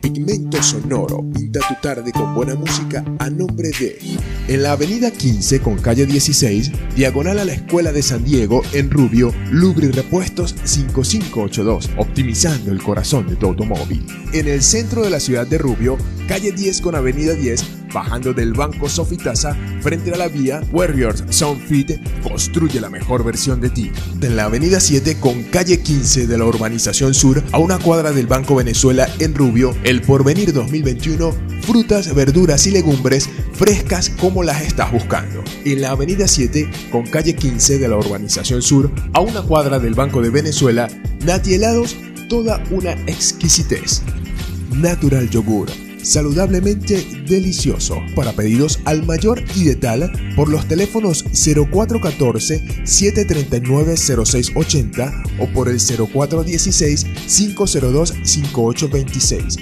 Pigmento Sonoro pinta tu tarde con buena música a nombre de en la avenida 15 con calle 16, diagonal a la Escuela de San Diego, en Rubio, Lubri Repuestos 5582, optimizando el corazón de tu automóvil. En el centro de la ciudad de Rubio, calle 10 con avenida 10, bajando del banco Sofitasa, frente a la vía Warriors Soundfit, construye la mejor versión de ti. En la avenida 7 con calle 15 de la urbanización sur, a una cuadra del Banco Venezuela en Rubio, el Porvenir 2021, frutas, verduras y legumbres frescas como las estás buscando. En la avenida 7 con calle 15 de la urbanización sur, a una cuadra del Banco de Venezuela, Nati Helados, toda una exquisitez. Natural Yogur saludablemente delicioso. Para pedidos al mayor y de tal, por los teléfonos 0414-739-0680 o por el 0416-502-5826.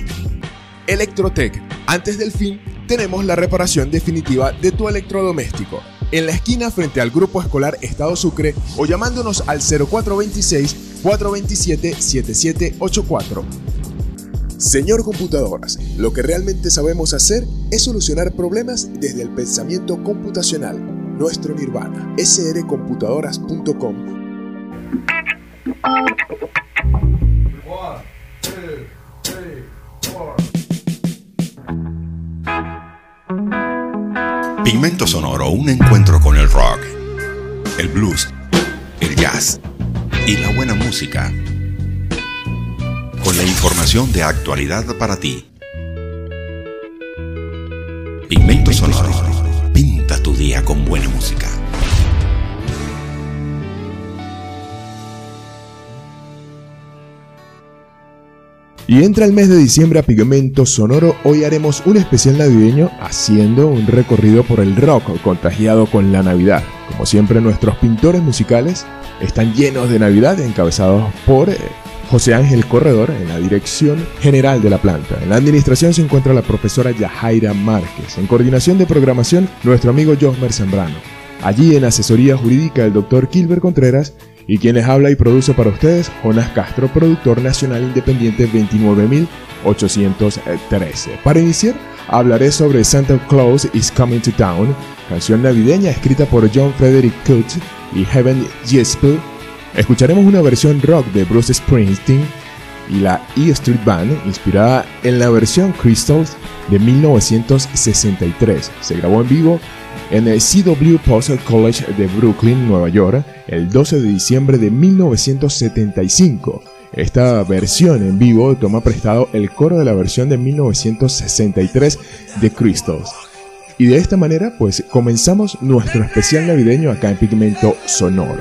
Electrotech. Antes del fin, tenemos la reparación definitiva de tu electrodoméstico. En la esquina frente al Grupo Escolar Estado Sucre o llamándonos al 0426 427 7784. Señor Computadoras, lo que realmente sabemos hacer es solucionar problemas desde el pensamiento computacional. Nuestro nirvana, srcomputadoras.com. Pigmento Sonoro, un encuentro con el rock, el blues, el jazz y la buena música con la información de actualidad para ti. Pigmento Sonoro. Pinta tu día con buena música. Y entra el mes de diciembre a Pigmento Sonoro, hoy haremos un especial navideño haciendo un recorrido por el rock contagiado con la Navidad. Como siempre nuestros pintores musicales están llenos de Navidad encabezados por eh, José Ángel Corredor en la dirección general de la planta. En la administración se encuentra la profesora Yajaira Márquez. En coordinación de programación, nuestro amigo Josmer Zambrano. Allí en asesoría jurídica el doctor Kilber Contreras y quien les habla y produce para ustedes, Jonas Castro, productor nacional independiente 29813. Para iniciar, hablaré sobre Santa Claus is Coming to Town, canción navideña escrita por John Frederick Coates y Heaven Jesper Escucharemos una versión rock de Bruce Springsteen y la E Street Band, inspirada en la versión Crystals de 1963. Se grabó en vivo en el CW Post College de Brooklyn, Nueva York, el 12 de diciembre de 1975. Esta versión en vivo toma prestado el coro de la versión de 1963 de Crystals. Y de esta manera, pues comenzamos nuestro especial navideño acá en Pigmento Sonoro.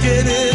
get it.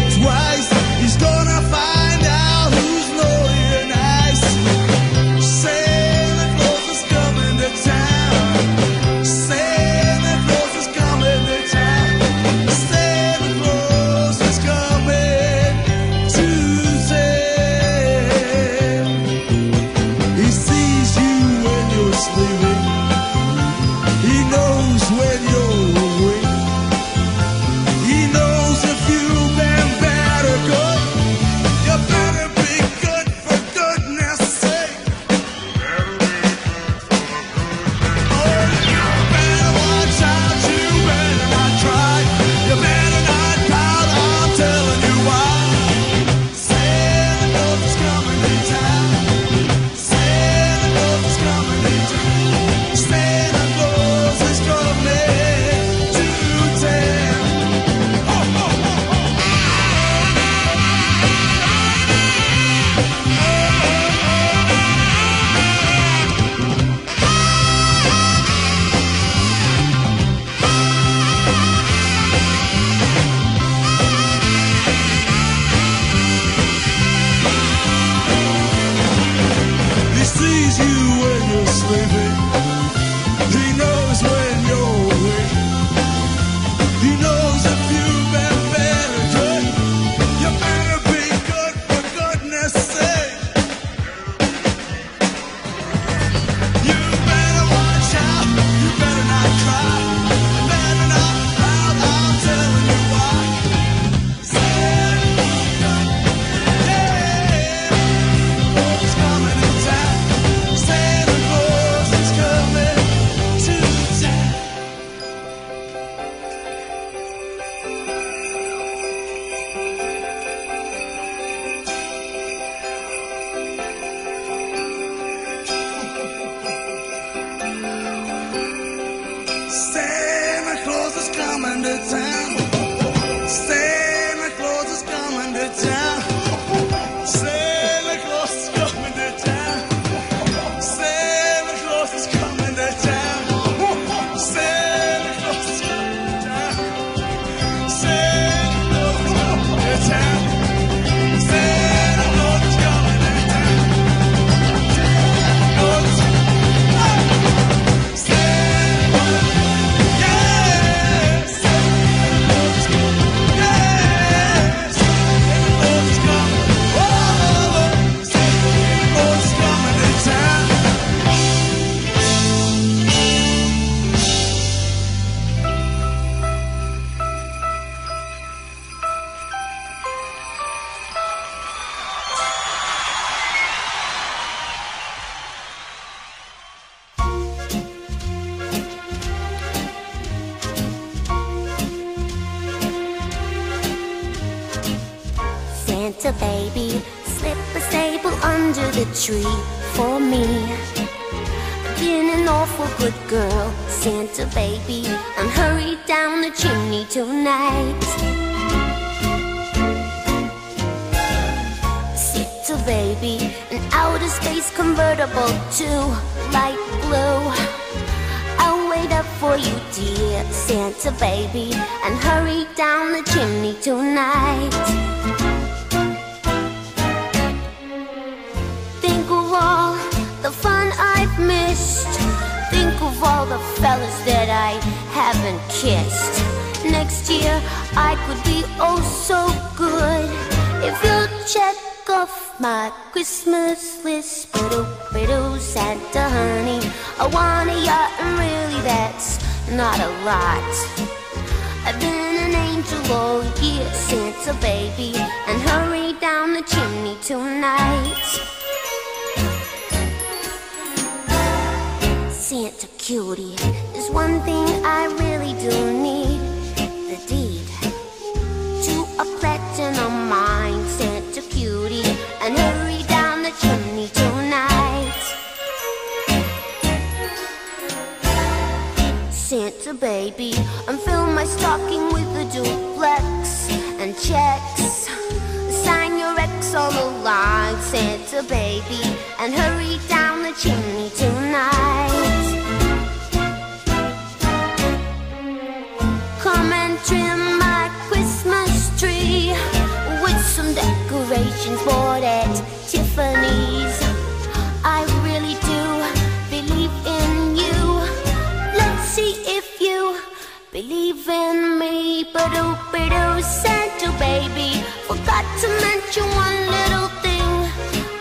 me. Oh, oh, Santa baby. Forgot to mention one little thing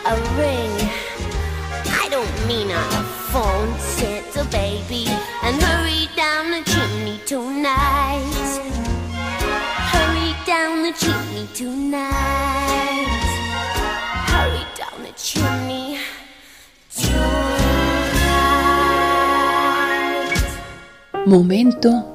a ring. I don't mean a phone, Santa baby. And hurry down the chimney tonight. Hurry down the chimney tonight. Hurry down the chimney. Momento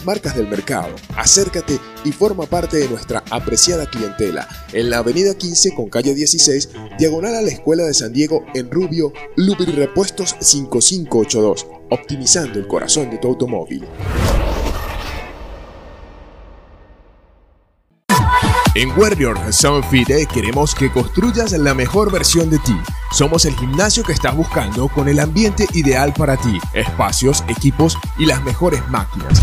marcas del mercado. Acércate y forma parte de nuestra apreciada clientela en la avenida 15 con calle 16, diagonal a la Escuela de San Diego en Rubio, Lubri Repuestos 5582, optimizando el corazón de tu automóvil. En Warrior Sound Fit queremos que construyas la mejor versión de ti. Somos el gimnasio que estás buscando con el ambiente ideal para ti, espacios, equipos y las mejores máquinas.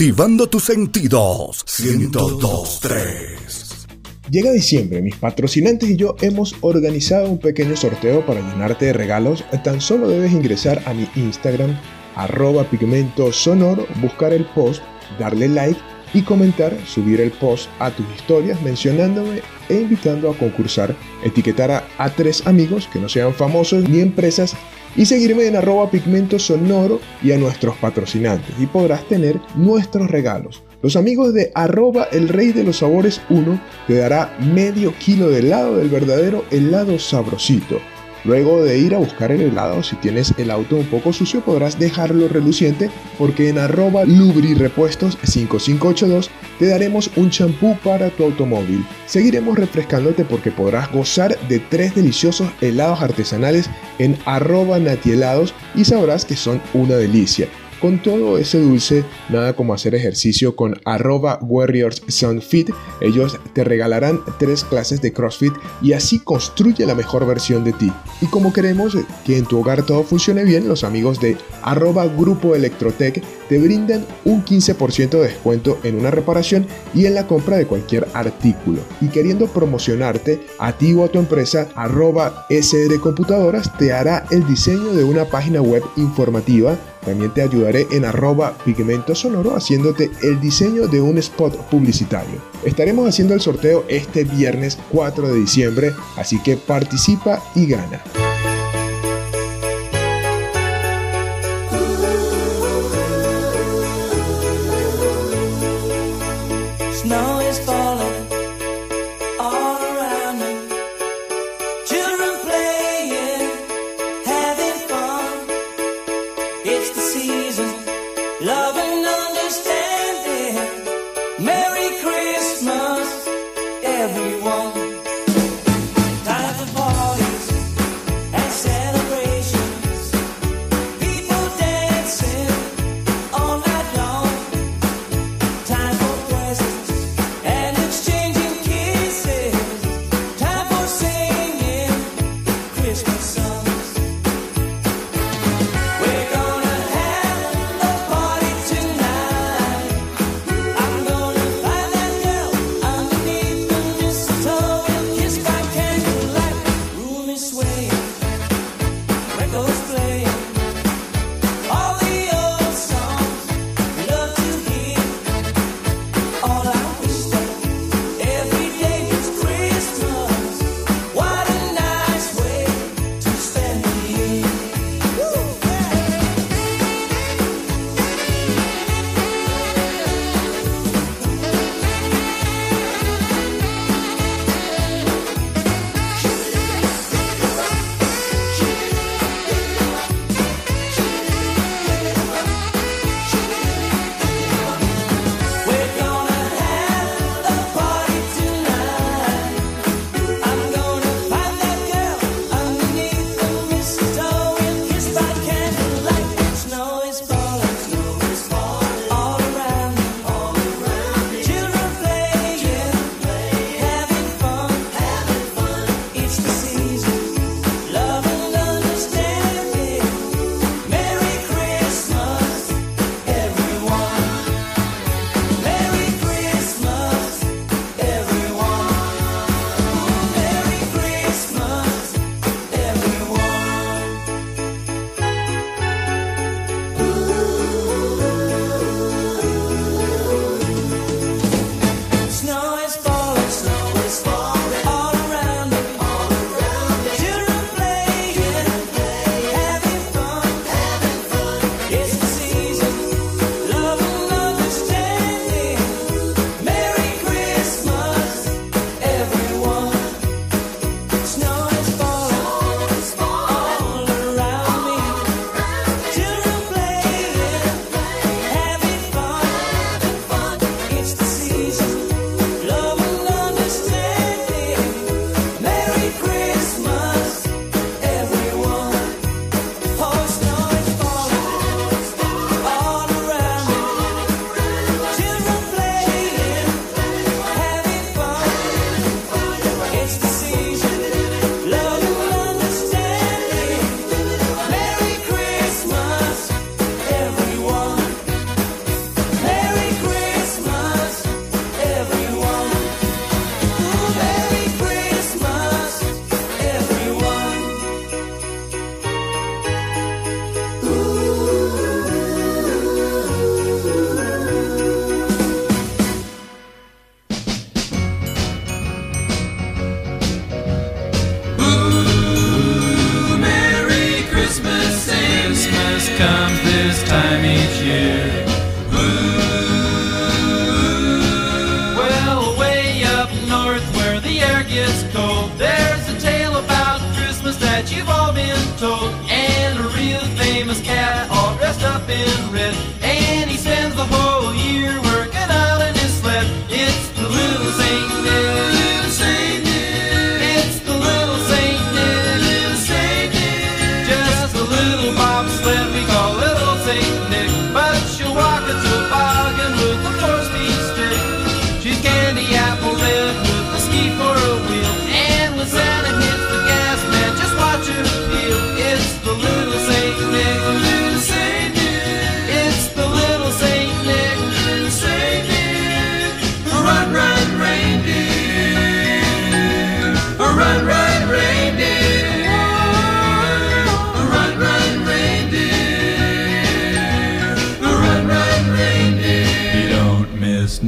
Motivando tus sentidos. 1023. Llega diciembre, mis patrocinantes y yo hemos organizado un pequeño sorteo para llenarte de regalos. Tan solo debes ingresar a mi Instagram, arroba pigmento sonoro, buscar el post, darle like y comentar, subir el post a tus historias mencionándome e invitando a concursar, etiquetar a, tres amigos que no sean famosos ni empresas y seguirme en arroba pigmento sonoro y a nuestros patrocinantes. Y podrás tener nuestros regalos. Los amigos de arroba el rey de los sabores 1 te dará medio kilo de helado del verdadero helado sabrosito Luego de ir a buscar el helado, si tienes el auto un poco sucio podrás dejarlo reluciente porque en arroba lubrirepuestos 5582 te daremos un champú para tu automóvil. Seguiremos refrescándote porque podrás gozar de tres deliciosos helados artesanales en arroba natielados y sabrás que son una delicia. Con todo ese dulce, nada como hacer ejercicio con arroba Warriors Fit. Ellos te regalarán tres clases de CrossFit y así construye la mejor versión de ti. Y como queremos que en tu hogar todo funcione bien, los amigos de arroba Grupo Electrotech te brindan un 15% de descuento en una reparación y en la compra de cualquier artículo. Y queriendo promocionarte a ti o a tu empresa, arroba Computadoras te hará el diseño de una página web informativa también te ayudaré en arroba pigmento sonoro haciéndote el diseño de un spot publicitario. Estaremos haciendo el sorteo este viernes 4 de diciembre, así que participa y gana.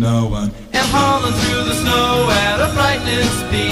No one. And hauling through the snow at a frightening speed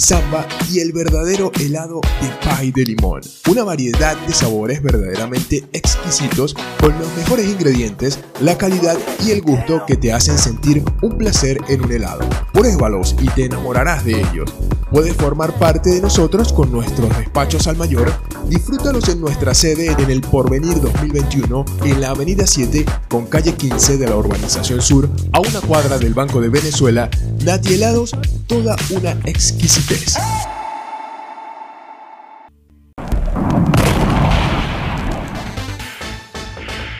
samba y el verdadero helado de pie de limón. Una variedad de sabores verdaderamente exquisitos con los mejores ingredientes, la calidad y el gusto que te hacen sentir un placer en un helado. Pruébalos y te enamorarás de ellos. Puedes formar parte de nosotros con nuestros despachos al mayor. Disfrútalos en nuestra sede en el Porvenir 2021 en la Avenida 7 con calle 15 de la Urbanización Sur a una cuadra del Banco de Venezuela. Nati Helados, toda una exquisitez.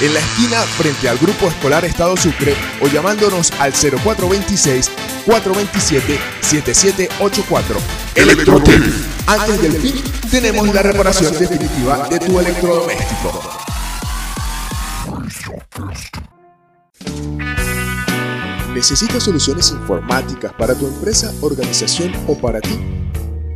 en la esquina frente al Grupo Escolar Estado Sucre o llamándonos al 0426 427 7784. Electrotec. Antes del fin, tenemos la reparación definitiva de tu electrodoméstico. ¿Necesitas soluciones informáticas para tu empresa, organización o para ti?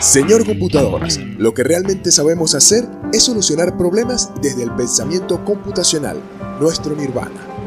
Señor Computadoras, lo que realmente sabemos hacer es solucionar problemas desde el pensamiento computacional, nuestro nirvana.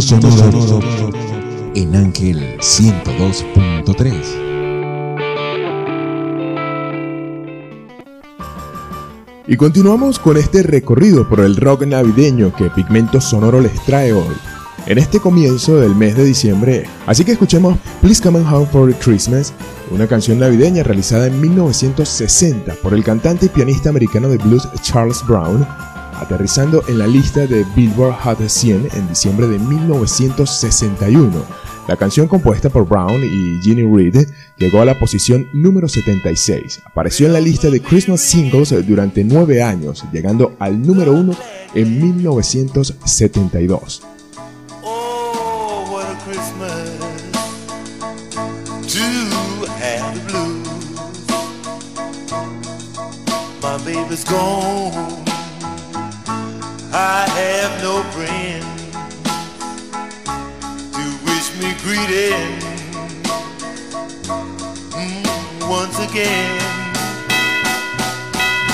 Sonoro en Ángel 102.3. Y continuamos con este recorrido por el rock navideño que Pigmento Sonoro les trae hoy, en este comienzo del mes de diciembre. Así que escuchemos Please Come Home for Christmas, una canción navideña realizada en 1960 por el cantante y pianista americano de blues Charles Brown, aterrizando en la lista de Billboard Hot 100 en diciembre de 1961. La canción compuesta por Brown y Ginny Reed llegó a la posición número 76. Apareció en la lista de Christmas Singles durante nueve años, llegando al número uno en 1972. Oh, I have no friend to wish me greeting mm, once again.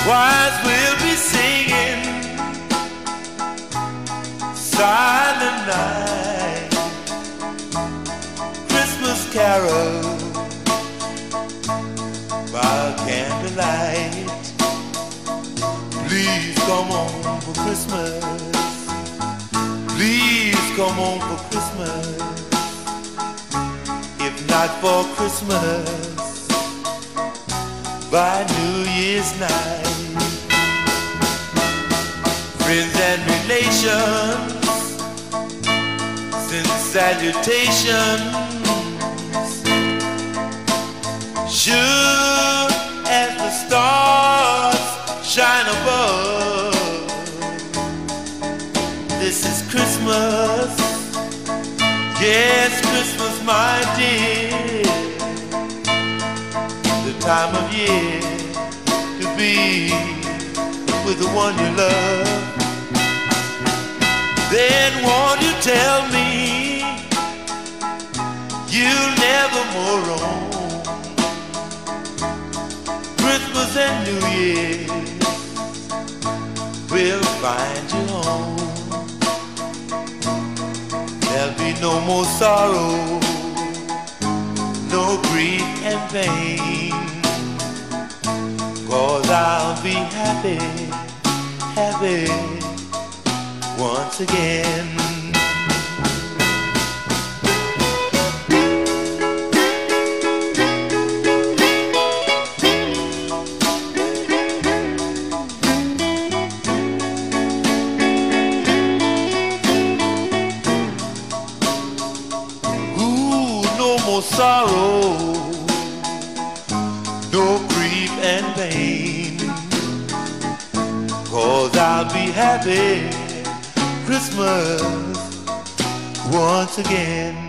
Wise will be singing silent night, Christmas carol by candlelight. Please come home for Christmas. Please come home for Christmas. If not for Christmas, by New Year's night. Friends and relations send salutations. Sure Yes, Christmas, my dear. The time of year to be with the one you love. Then won't you tell me you'll never more roam? Christmas and New Year will find you home. There'll be no more sorrow, no grief and pain. Cause I'll be happy, happy once again. Sorrow, no grief and pain. Cause I'll be happy Christmas once again.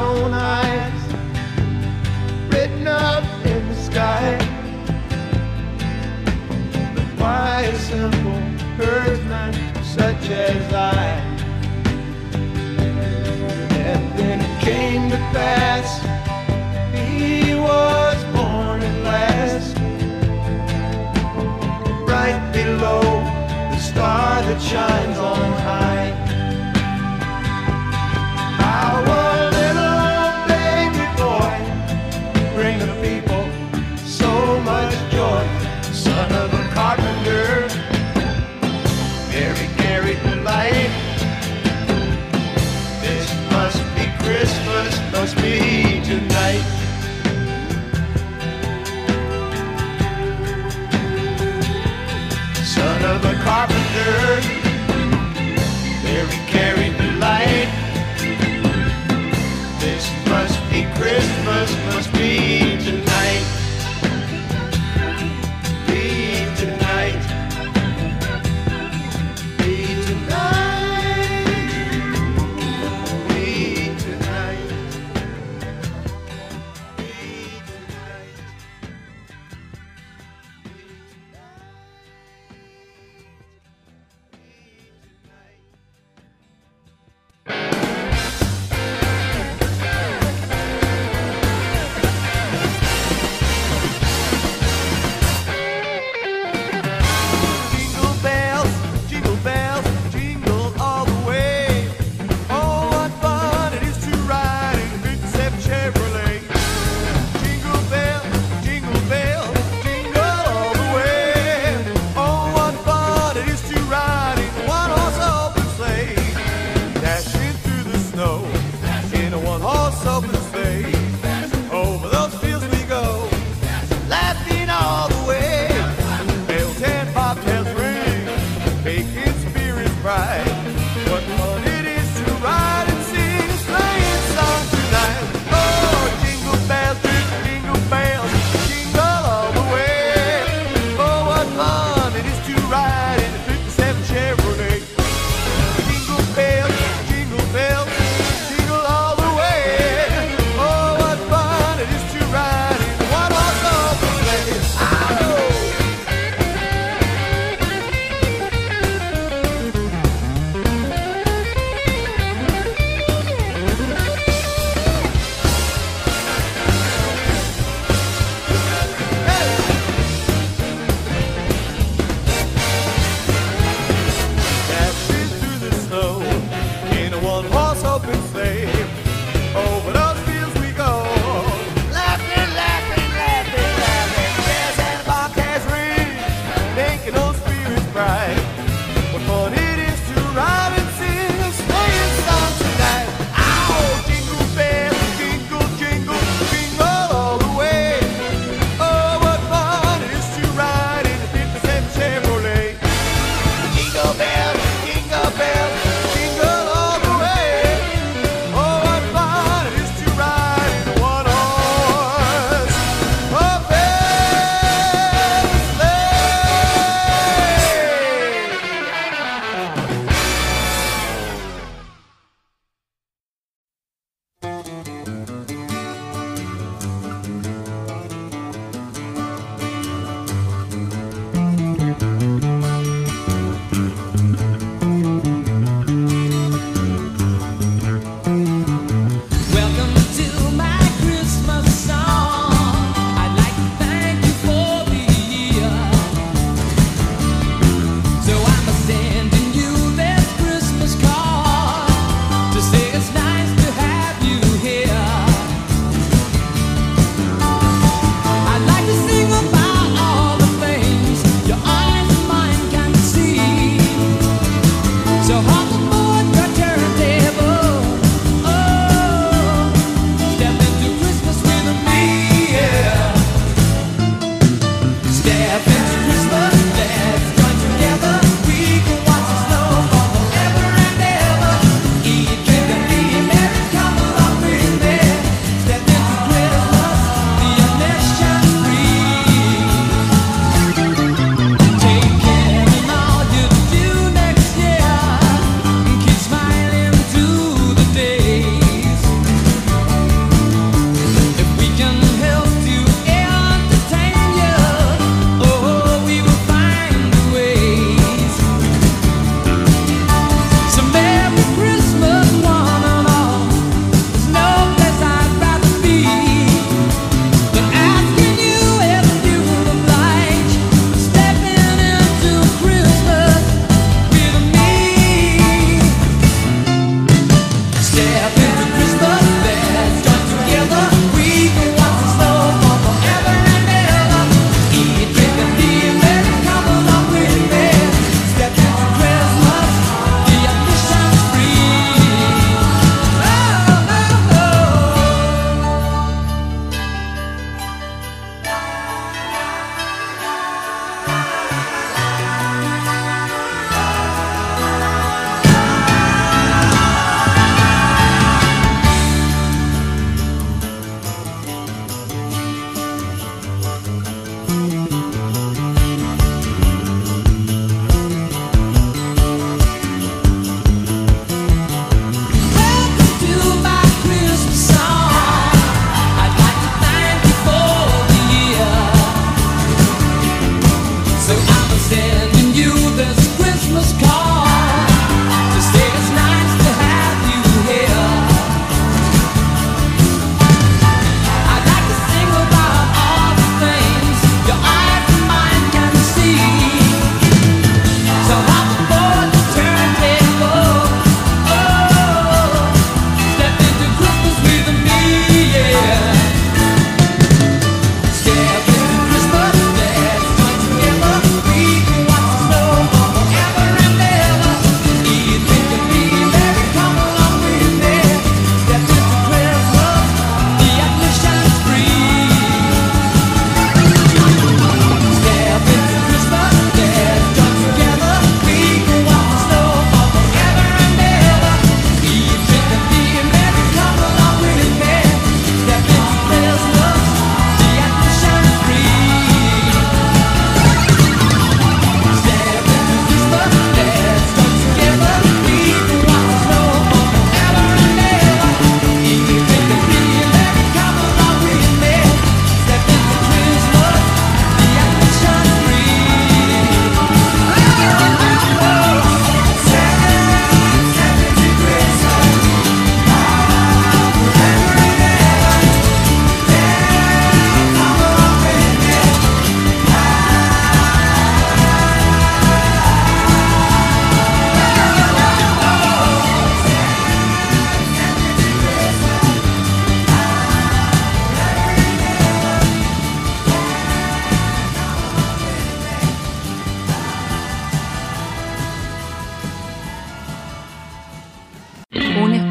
as I? And then it came to pass, he was born at last, right below the star that shines on high. Carpenter, Mary carried the light. This must be Christmas, must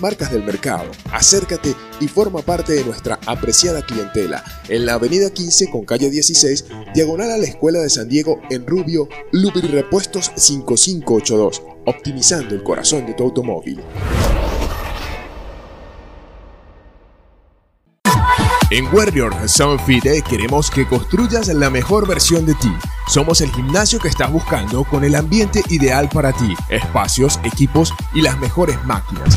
marcas del mercado. Acércate y forma parte de nuestra apreciada clientela en la avenida 15 con calle 16, diagonal a la Escuela de San Diego en Rubio, Lubri Repuestos 5582, optimizando el corazón de tu automóvil. En Warrior Fit queremos que construyas la mejor versión de ti. Somos el gimnasio que estás buscando con el ambiente ideal para ti, espacios, equipos y las mejores máquinas.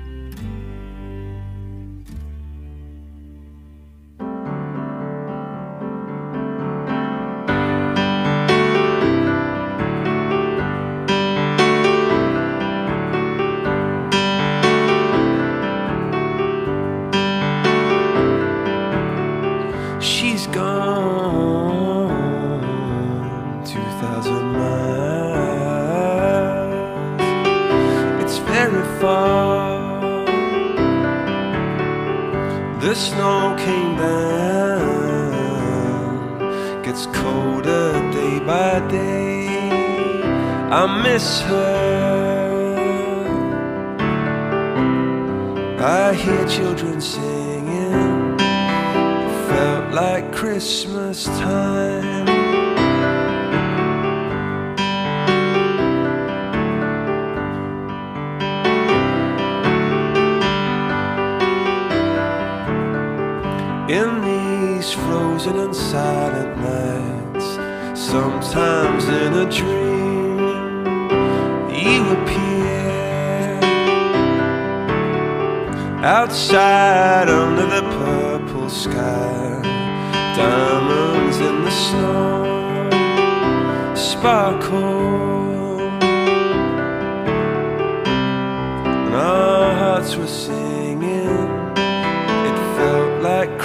gets colder day by day. I miss her. I hear children singing. It felt like Christmas time. confusion and silent nights, sometimes in a dream you appear outside under the purple sky, diamonds in the snow sparkle.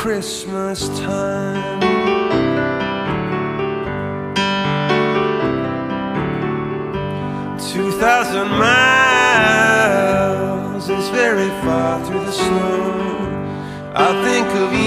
Christmas time. Two thousand miles is very far through the snow. I think of you.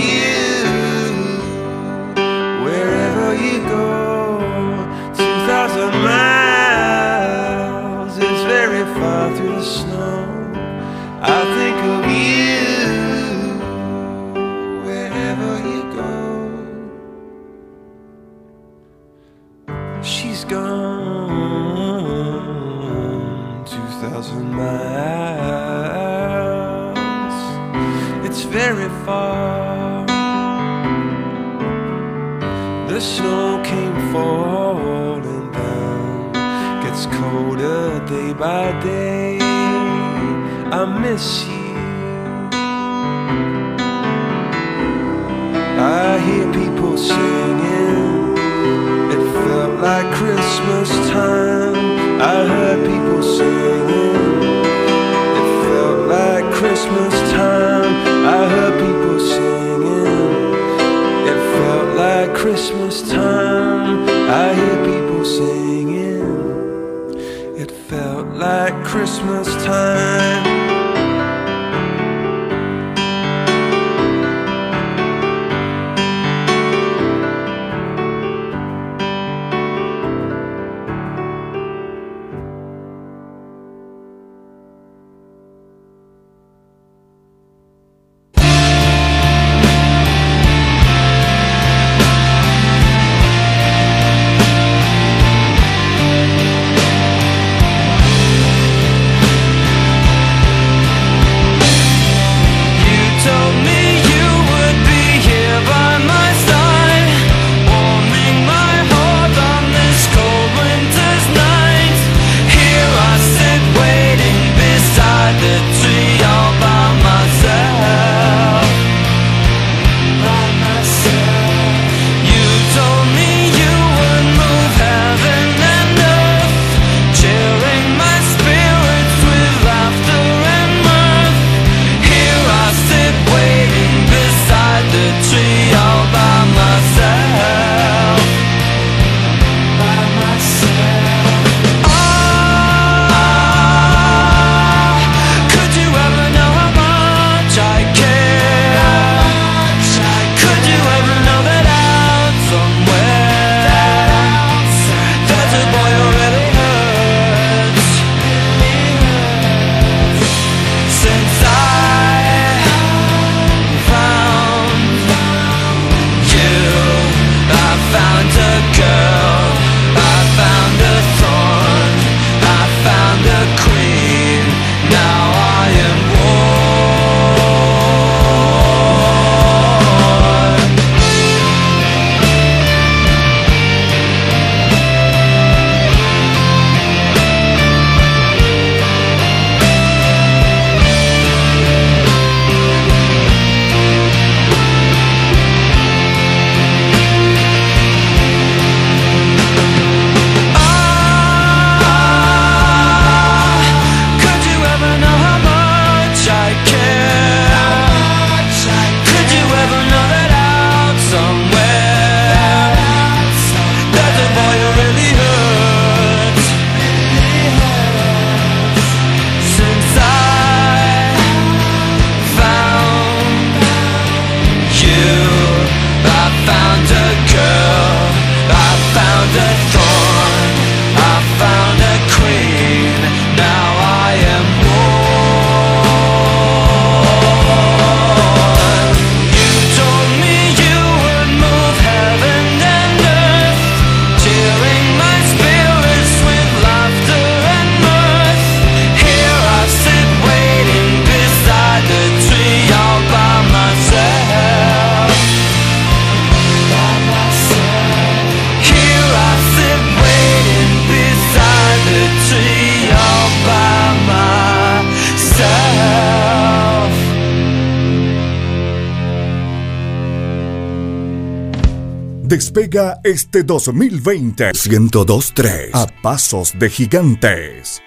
Christmas time. I hear people singing. It felt like Christmas time. Despega este 2020 1023 a pasos de gigantes.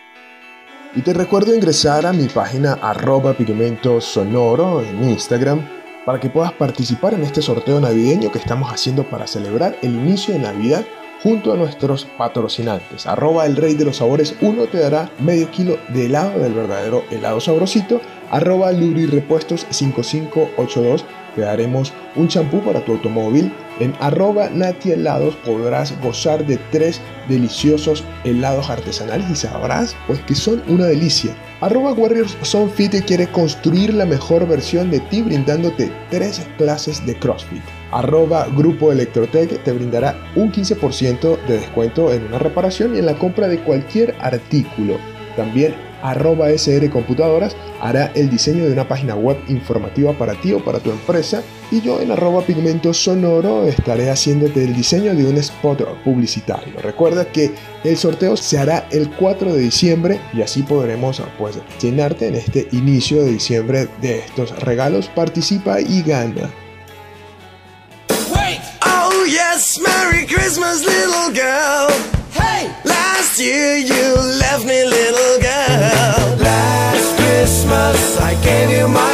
Y te recuerdo ingresar a mi página arroba pigmento sonoro en Instagram para que puedas participar en este sorteo navideño que estamos haciendo para celebrar el inicio de Navidad junto a nuestros patrocinantes. Arroba el rey de los sabores 1 te dará medio kilo de helado del verdadero helado sabrosito. Arroba Repuestos 5582 te daremos un champú para tu automóvil. En arroba Nati Helados podrás gozar de tres deliciosos helados artesanales y sabrás pues que son una delicia. Arroba Warriors Fit quiere construir la mejor versión de ti brindándote tres clases de CrossFit. Arroba Grupo Electrotech te brindará un 15% de descuento en una reparación y en la compra de cualquier artículo. También arroba SR Computadoras hará el diseño de una página web informativa para ti o para tu empresa y yo en arroba pigmento sonoro estaré haciéndote el diseño de un spot publicitario. Recuerda que el sorteo se hará el 4 de diciembre y así podremos pues llenarte en este inicio de diciembre de estos regalos. Participa y gana. you my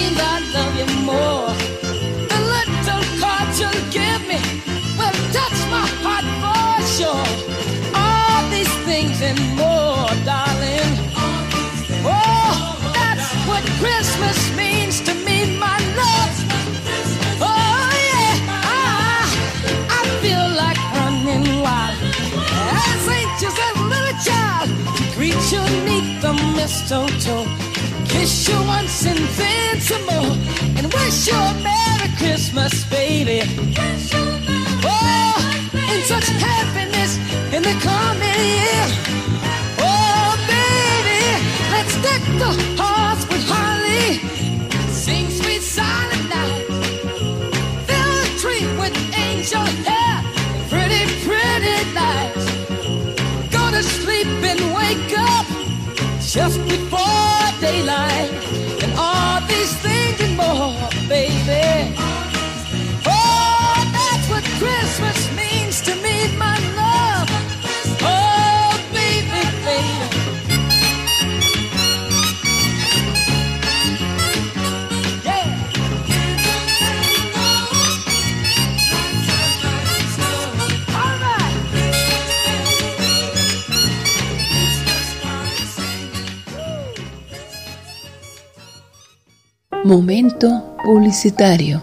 I love you more. The little card you give me will touch my heart for sure. All these things and more, darling. Oh, that's what Christmas means to me, my love. Oh yeah, I, I feel like running wild. As anxious as little child, greet you the mistletoe, kiss you once and more, and wish you a Merry Christmas, baby. Oh, in such happiness in the coming year. Oh, baby, let's deck the halls with holly, sing sweet silent night. Fill the tree with angel hair, pretty, pretty lights. Go to sleep and wake up just before Momento publicitario.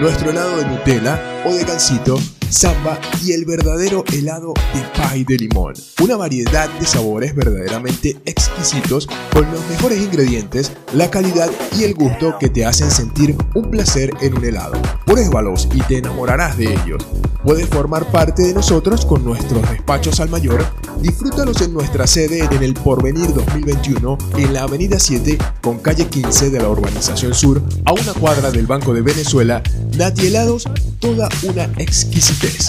nuestro helado de Nutella o de gansito, samba y el verdadero helado de pie de limón. Una variedad de sabores verdaderamente exquisitos con los mejores ingredientes, la calidad y el gusto que te hacen sentir un placer en un helado. Pruébalos y te enamorarás de ellos. Puedes formar parte de nosotros con nuestros despachos al mayor. Disfrútalos en nuestra sede en el Porvenir 2021 en la Avenida 7 con calle 15 de la Urbanización Sur a una cuadra del Banco de Venezuela. Nati Helados, toda una exquisitez.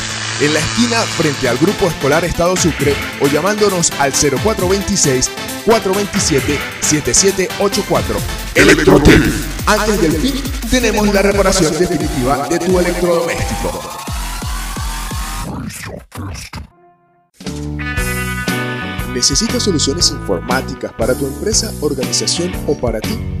en la esquina frente al Grupo Escolar Estado Sucre o llamándonos al 0426-427-7784. ElectroTV. Antes del fin, tenemos la reparación definitiva de tu electrodoméstico. ¿Necesitas soluciones informáticas para tu empresa, organización o para ti?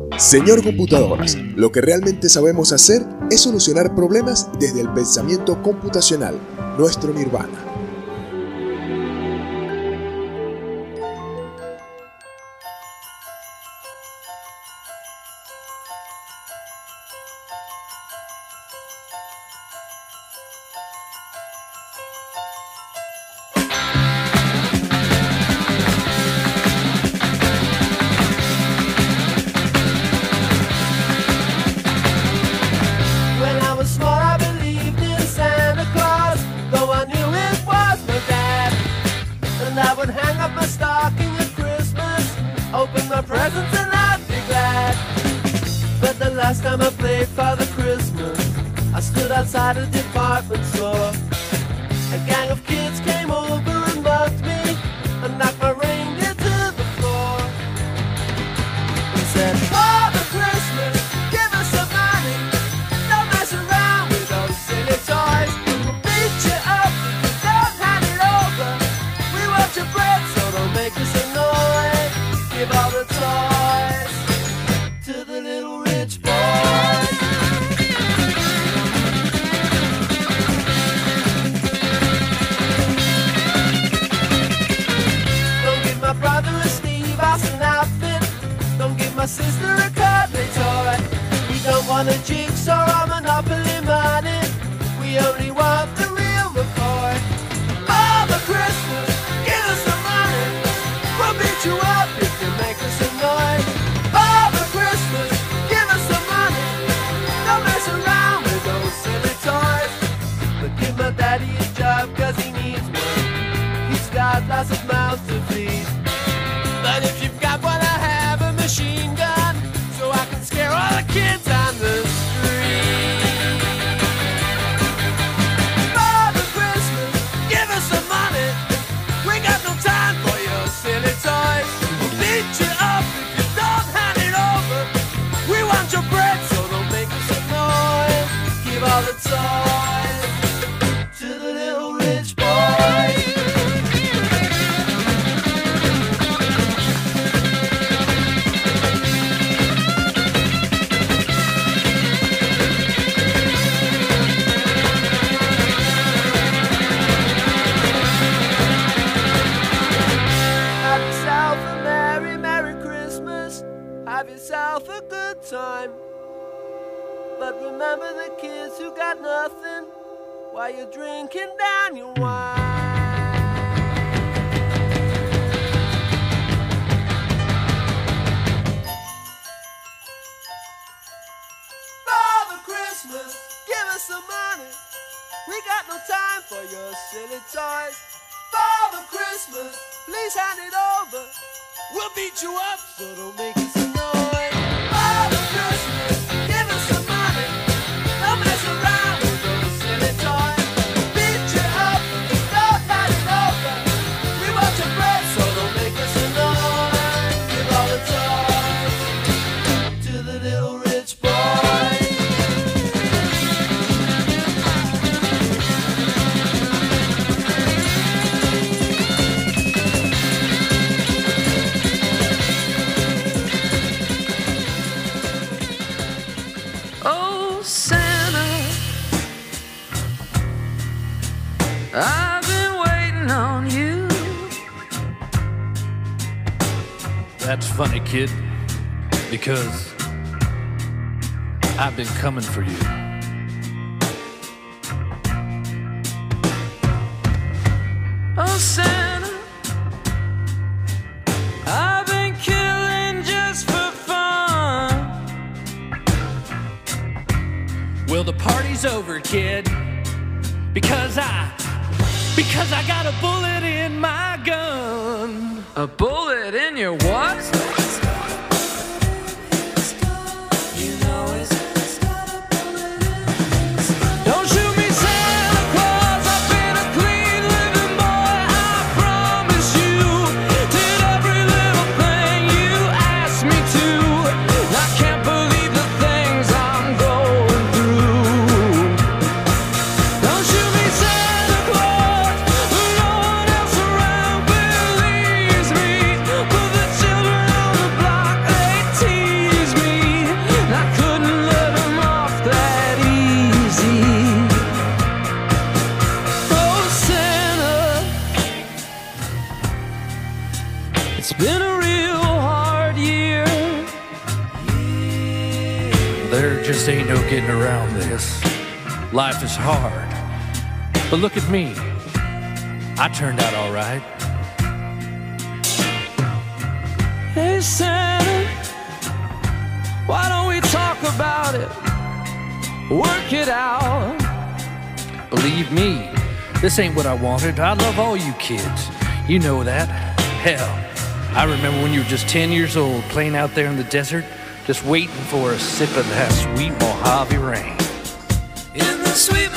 Señor Computadoras, lo que realmente sabemos hacer es solucionar problemas desde el pensamiento computacional, nuestro nirvana. Kid, because I've been coming for you. Oh, Santa, I've been killing just for fun. Well, the party's over, kid, because I, because I got a bullet in my gun. A bullet in your what? Is hard. But look at me. I turned out all right. Hey, Santa, why don't we talk about it? Work it out. Believe me, this ain't what I wanted. I love all you kids. You know that. Hell, I remember when you were just 10 years old playing out there in the desert, just waiting for a sip of that sweet Mojave rain. Sweet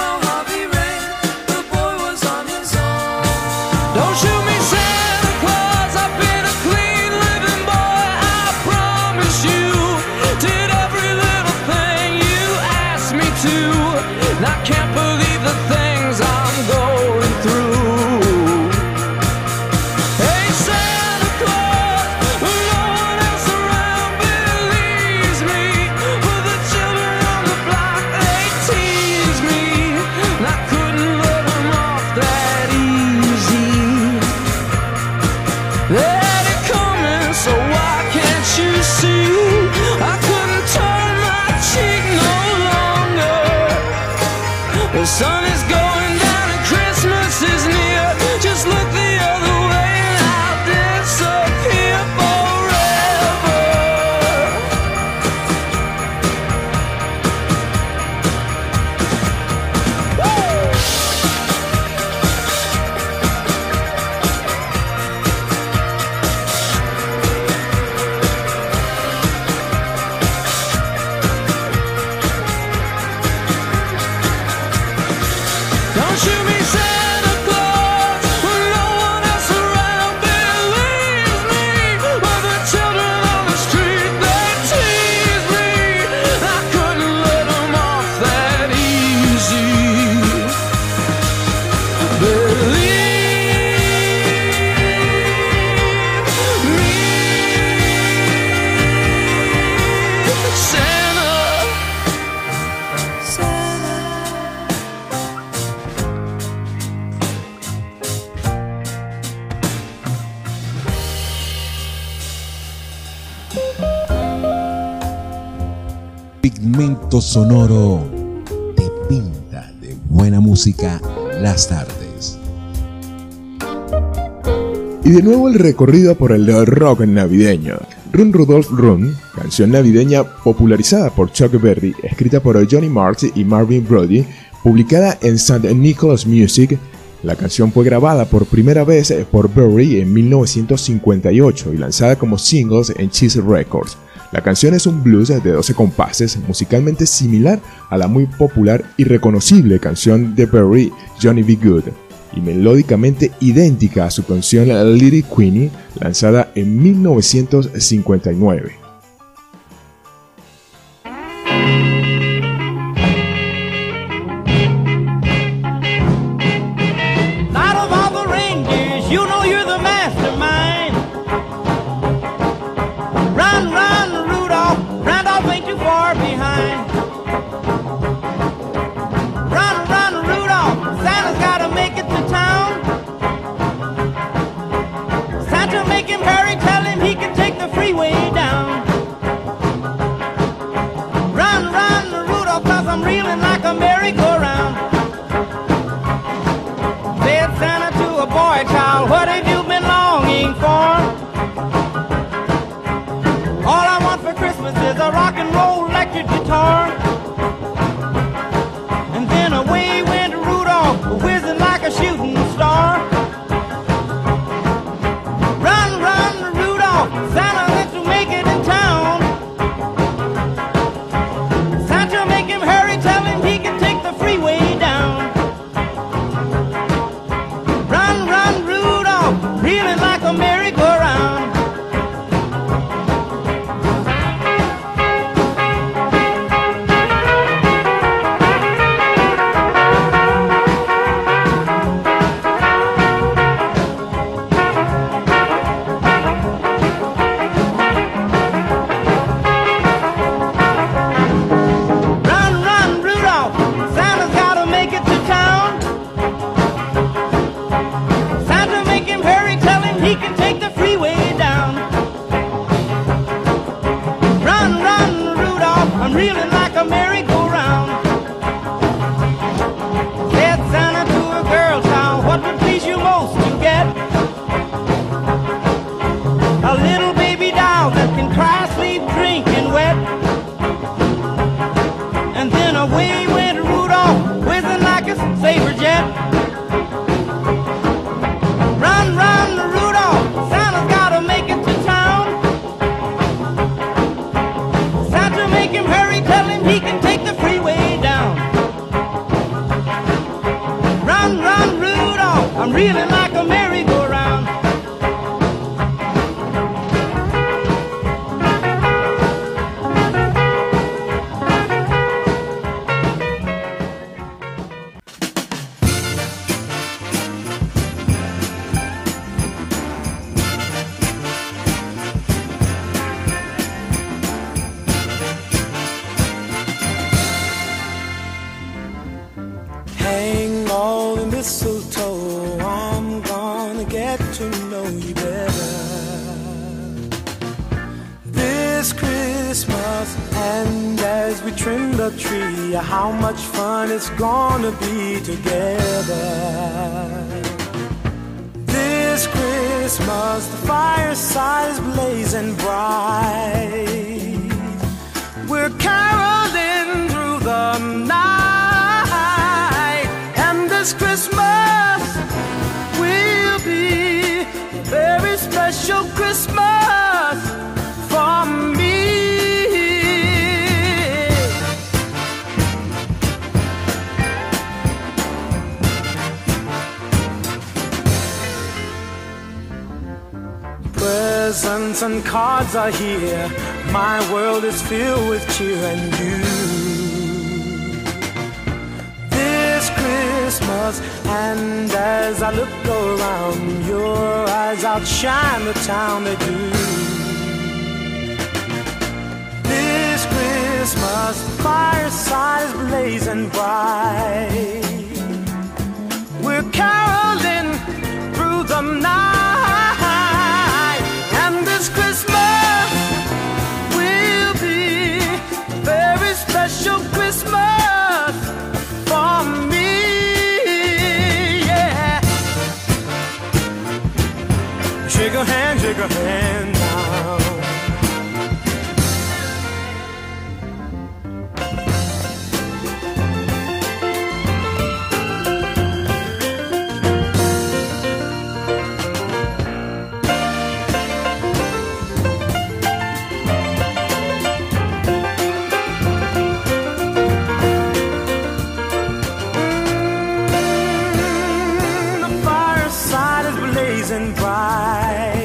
sonoro te pinta de buena música las tardes. Y de nuevo el recorrido por el rock navideño. Run Rudolph Run, canción navideña popularizada por Chuck Berry, escrita por Johnny Marks y Marvin Brody, publicada en St. Nicholas Music. La canción fue grabada por primera vez por Berry en 1958 y lanzada como singles en Cheese Records. La canción es un blues de 12 compases, musicalmente similar a la muy popular y reconocible canción de Berry, Johnny B. Good, y melódicamente idéntica a su canción Little Queenie, lanzada en 1959. merry-go-round. Are here. My world is filled with cheer and you. This Christmas, and as I look around, your eyes outshine the town they blazing bright.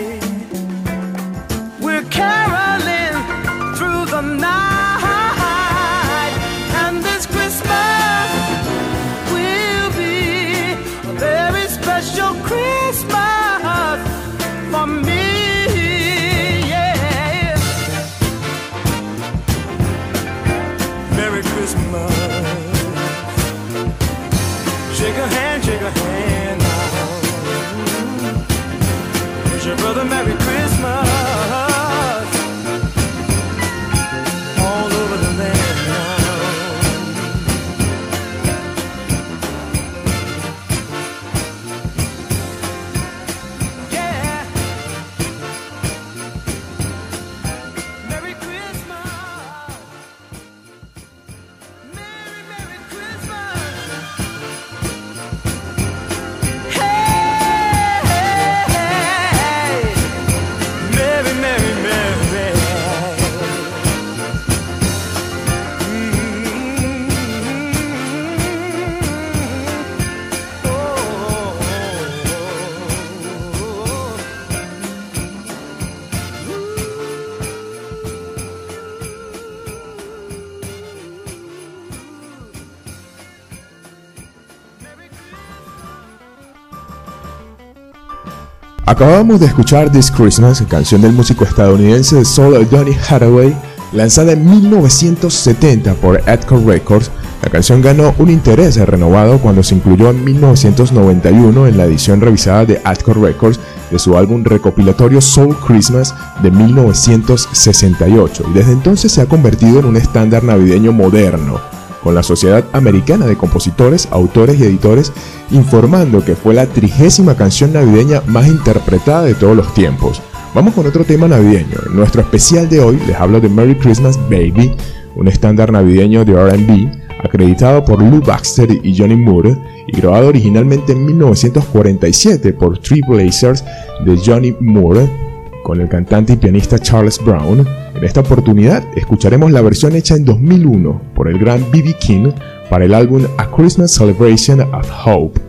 Acabamos de escuchar This Christmas, canción del músico estadounidense de soul Donny Hathaway, lanzada en 1970 por Atco Records. La canción ganó un interés renovado cuando se incluyó en 1991 en la edición revisada de Atco Records de su álbum recopilatorio Soul Christmas de 1968 y desde entonces se ha convertido en un estándar navideño moderno con la Sociedad Americana de Compositores, Autores y Editores informando que fue la trigésima canción navideña más interpretada de todos los tiempos. Vamos con otro tema navideño. En nuestro especial de hoy les hablo de Merry Christmas Baby, un estándar navideño de RB acreditado por Lou Baxter y Johnny Moore y grabado originalmente en 1947 por Three Blazers de Johnny Moore con el cantante y pianista Charles Brown. En esta oportunidad escucharemos la versión hecha en 2001 por el gran B.B. King para el álbum A Christmas Celebration of Hope.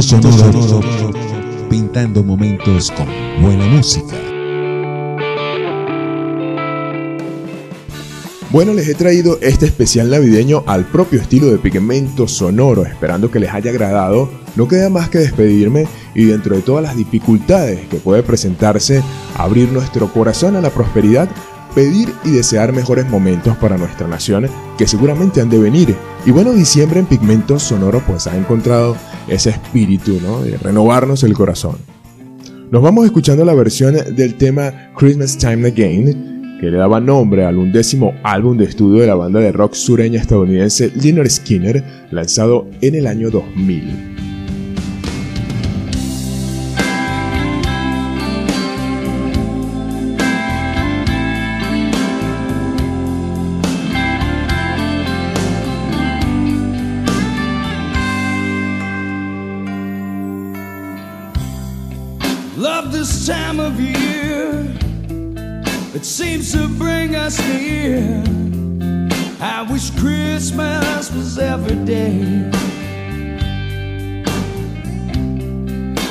Sonoro, pintando momentos con buena música. Bueno, les he traído este especial navideño al propio estilo de Pigmento Sonoro, esperando que les haya agradado. No queda más que despedirme y dentro de todas las dificultades que puede presentarse, abrir nuestro corazón a la prosperidad, pedir y desear mejores momentos para nuestra nación que seguramente han de venir. Y bueno, diciembre en Pigmento Sonoro pues ha encontrado ese espíritu, ¿no? De renovarnos el corazón. Nos vamos escuchando la versión del tema Christmas Time Again, que le daba nombre al undécimo álbum de estudio de la banda de rock sureña estadounidense Lynyrd Skinner, lanzado en el año 2000. Us near. I wish Christmas was every day.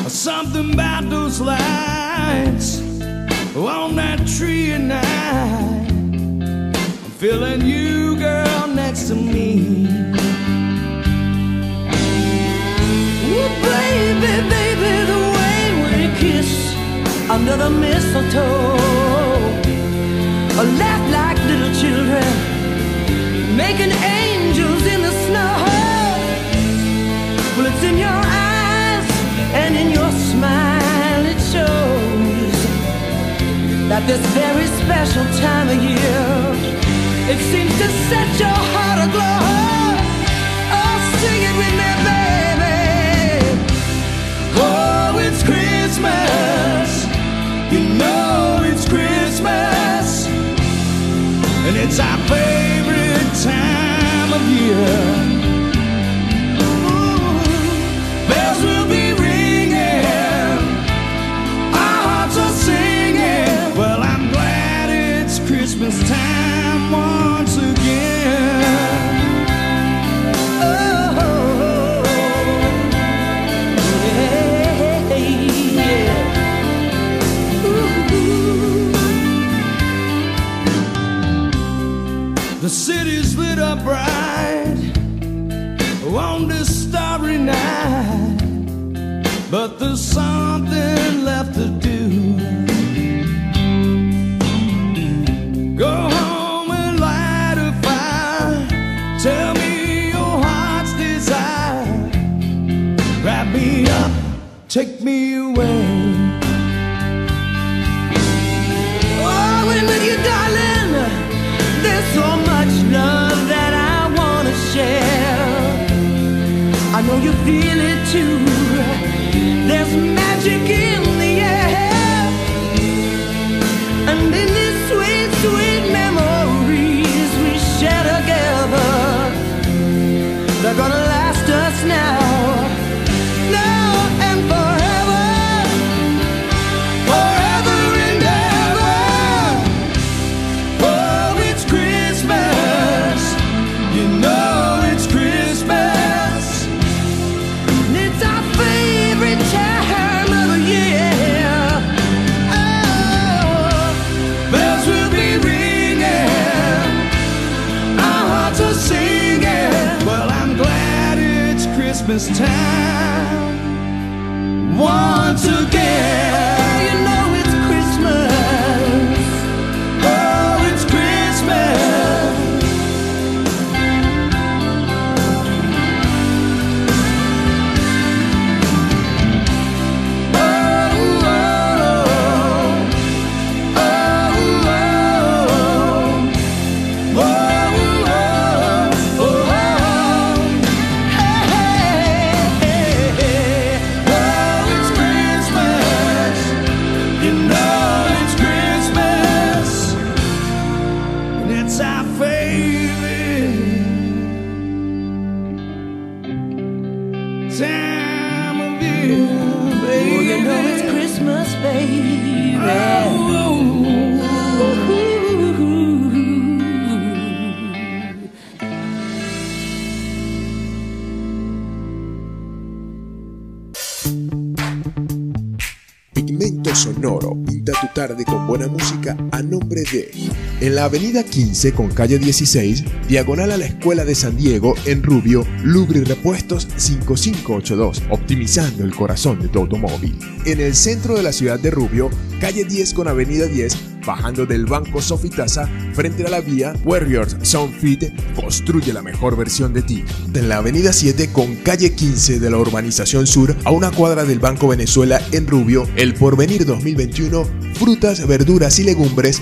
Something about those lights on that tree at night. I'm feeling you, girl, next to me. Ooh, baby, baby, the way we kiss under the mistletoe. Or laugh making angels in the snow. Well, it's in your eyes and in your smile, it shows that this very special time of year, it seems to set your heart aglow. Oh, sing it with me, baby. Oh, it's Christmas. You know it's Christmas. And it's our favorite year. But there's something left to do. Go home and light a fire. Tell me your heart's desire. Wrap me up, take me away. Oh, and with you, darling, there's so much love that I wanna share. I know you feel it Christmas time. Once again, En la avenida 15 con calle 16, diagonal a la Escuela de San Diego en Rubio, Lubri Repuestos 5582, optimizando el corazón de tu automóvil. En el centro de la ciudad de Rubio, calle 10 con avenida 10, bajando del Banco Sofitasa frente a la vía Warriors Sound Fit, construye la mejor versión de ti. En la avenida 7 con calle 15 de la urbanización sur, a una cuadra del Banco Venezuela en Rubio, el Porvenir 2021, frutas, verduras y legumbres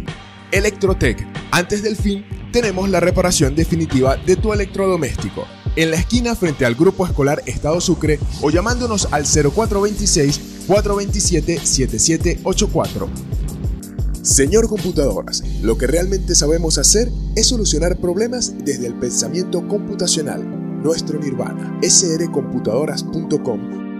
Electrotech. Antes del fin, tenemos la reparación definitiva de tu electrodoméstico. En la esquina frente al Grupo Escolar Estado Sucre o llamándonos al 0426-427-7784. Señor Computadoras, lo que realmente sabemos hacer es solucionar problemas desde el pensamiento computacional. Nuestro nirvana, srcomputadoras.com